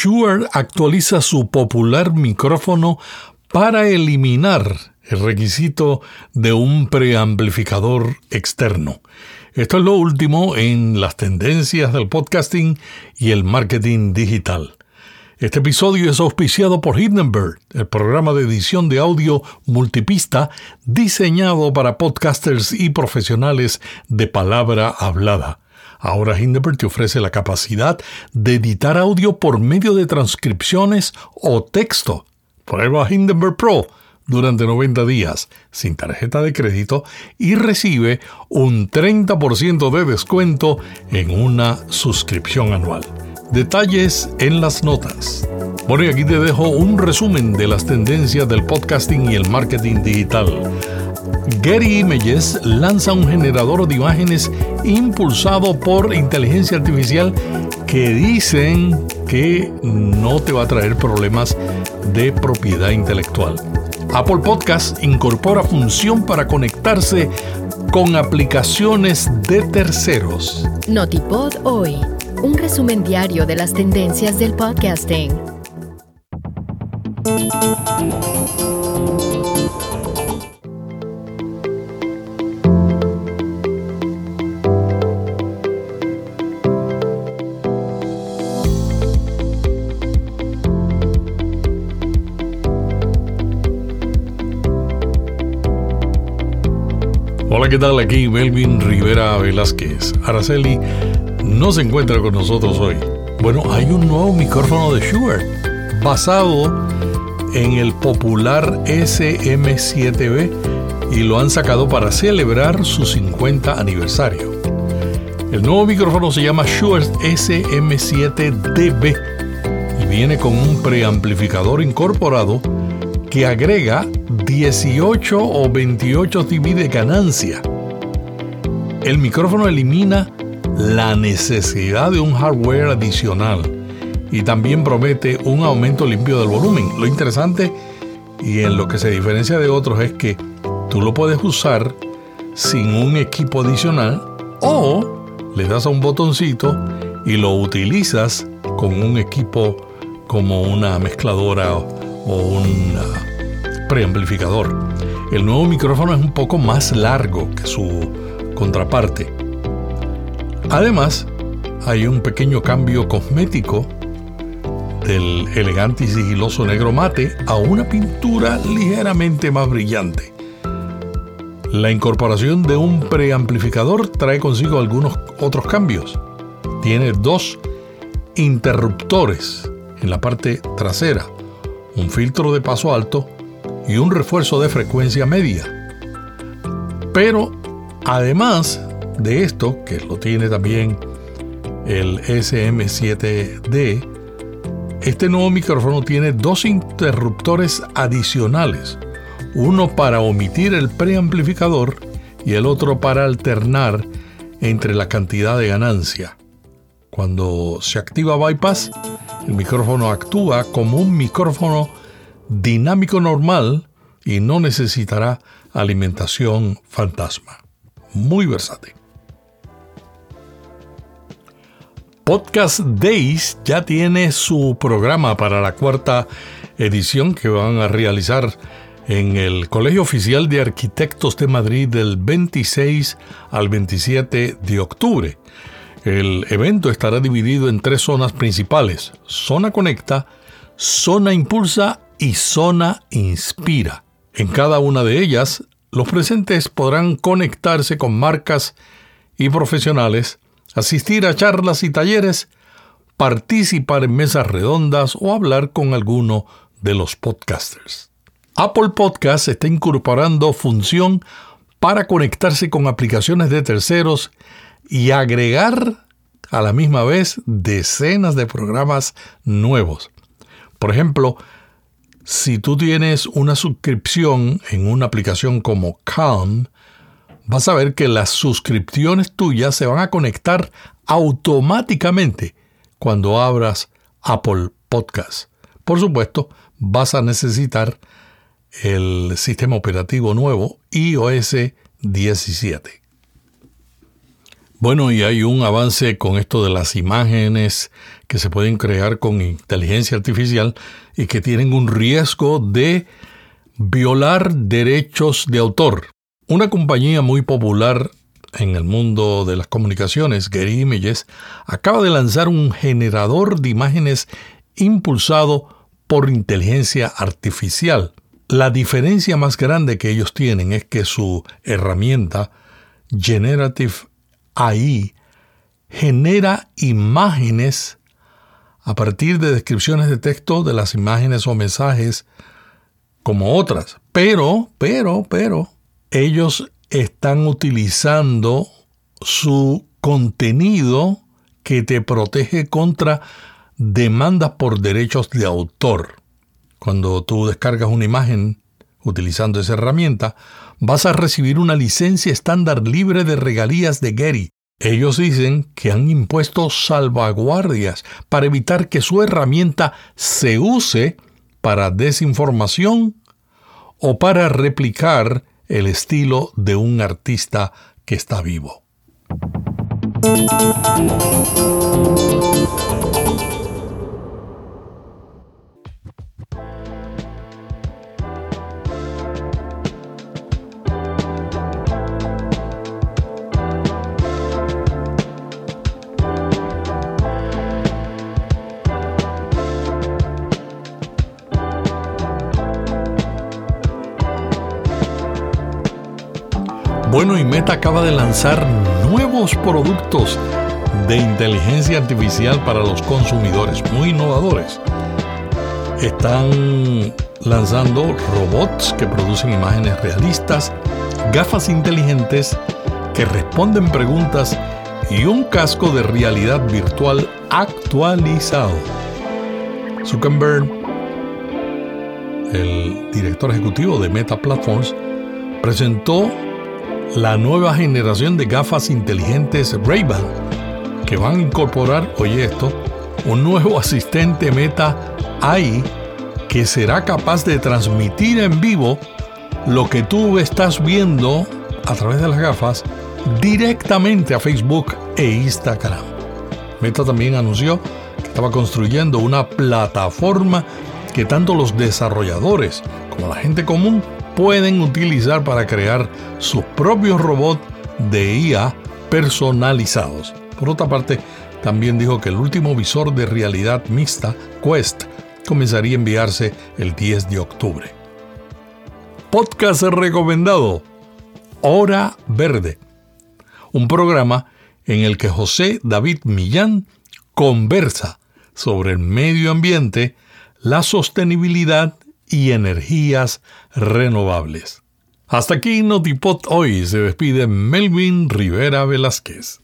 Shure actualiza su popular micrófono para eliminar el requisito de un preamplificador externo. Esto es lo último en las tendencias del podcasting y el marketing digital. Este episodio es auspiciado por Hindenburg, el programa de edición de audio multipista diseñado para podcasters y profesionales de palabra hablada. Ahora Hindenburg te ofrece la capacidad de editar audio por medio de transcripciones o texto. Prueba Hindenburg Pro durante 90 días sin tarjeta de crédito y recibe un 30% de descuento en una suscripción anual. Detalles en las notas. Bueno, y aquí te dejo un resumen de las tendencias del podcasting y el marketing digital. Getty Images lanza un generador de imágenes impulsado por inteligencia artificial que dicen que no te va a traer problemas de propiedad intelectual. Apple Podcast incorpora función para conectarse con aplicaciones de terceros. Notipod hoy, un resumen diario de las tendencias del podcasting. Hola, ¿qué tal? Aquí Melvin Rivera Velázquez. Araceli no se encuentra con nosotros hoy. Bueno, hay un nuevo micrófono de Shure basado en el popular SM7B y lo han sacado para celebrar su 50 aniversario. El nuevo micrófono se llama Shure SM7DB y viene con un preamplificador incorporado que agrega 18 o 28 dB de ganancia. El micrófono elimina la necesidad de un hardware adicional y también promete un aumento limpio del volumen. Lo interesante y en lo que se diferencia de otros es que tú lo puedes usar sin un equipo adicional o le das a un botoncito y lo utilizas con un equipo como una mezcladora o un preamplificador. El nuevo micrófono es un poco más largo que su contraparte. Además, hay un pequeño cambio cosmético del elegante y sigiloso negro mate a una pintura ligeramente más brillante. La incorporación de un preamplificador trae consigo algunos otros cambios. Tiene dos interruptores en la parte trasera, un filtro de paso alto y un refuerzo de frecuencia media. Pero además de esto, que lo tiene también el SM7D, este nuevo micrófono tiene dos interruptores adicionales, uno para omitir el preamplificador y el otro para alternar entre la cantidad de ganancia. Cuando se activa bypass, el micrófono actúa como un micrófono dinámico normal y no necesitará alimentación fantasma. Muy versátil. Podcast Days ya tiene su programa para la cuarta edición que van a realizar en el Colegio Oficial de Arquitectos de Madrid del 26 al 27 de octubre. El evento estará dividido en tres zonas principales, Zona Conecta, Zona Impulsa y Zona Inspira. En cada una de ellas, los presentes podrán conectarse con marcas y profesionales, asistir a charlas y talleres, participar en mesas redondas o hablar con alguno de los podcasters. Apple Podcast está incorporando función para conectarse con aplicaciones de terceros y agregar a la misma vez decenas de programas nuevos. Por ejemplo, si tú tienes una suscripción en una aplicación como Calm, vas a ver que las suscripciones tuyas se van a conectar automáticamente cuando abras Apple Podcast. Por supuesto, vas a necesitar el sistema operativo nuevo iOS 17. Bueno, y hay un avance con esto de las imágenes que se pueden crear con inteligencia artificial y que tienen un riesgo de violar derechos de autor. Una compañía muy popular en el mundo de las comunicaciones, Getty Images, acaba de lanzar un generador de imágenes impulsado por inteligencia artificial. La diferencia más grande que ellos tienen es que su herramienta Generative AI genera imágenes a partir de descripciones de texto de las imágenes o mensajes como otras. Pero, pero, pero, ellos están utilizando su contenido que te protege contra demandas por derechos de autor. Cuando tú descargas una imagen utilizando esa herramienta, vas a recibir una licencia estándar libre de regalías de Getty. Ellos dicen que han impuesto salvaguardias para evitar que su herramienta se use para desinformación o para replicar el estilo de un artista que está vivo. Acaba de lanzar nuevos productos de inteligencia artificial para los consumidores, muy innovadores. Están lanzando robots que producen imágenes realistas, gafas inteligentes que responden preguntas y un casco de realidad virtual actualizado. Zuckerberg, el director ejecutivo de Meta Platforms, presentó la nueva generación de gafas inteligentes Ray-Ban, que van a incorporar, oye esto, un nuevo asistente Meta AI que será capaz de transmitir en vivo lo que tú estás viendo a través de las gafas directamente a Facebook e Instagram. Meta también anunció que estaba construyendo una plataforma que tanto los desarrolladores como la gente común pueden utilizar para crear sus propios robots de IA personalizados. Por otra parte, también dijo que el último visor de realidad mixta, Quest, comenzaría a enviarse el 10 de octubre. Podcast recomendado. Hora Verde. Un programa en el que José David Millán conversa sobre el medio ambiente, la sostenibilidad y energías renovables. Hasta aquí Notipot hoy se despide Melvin Rivera Velázquez.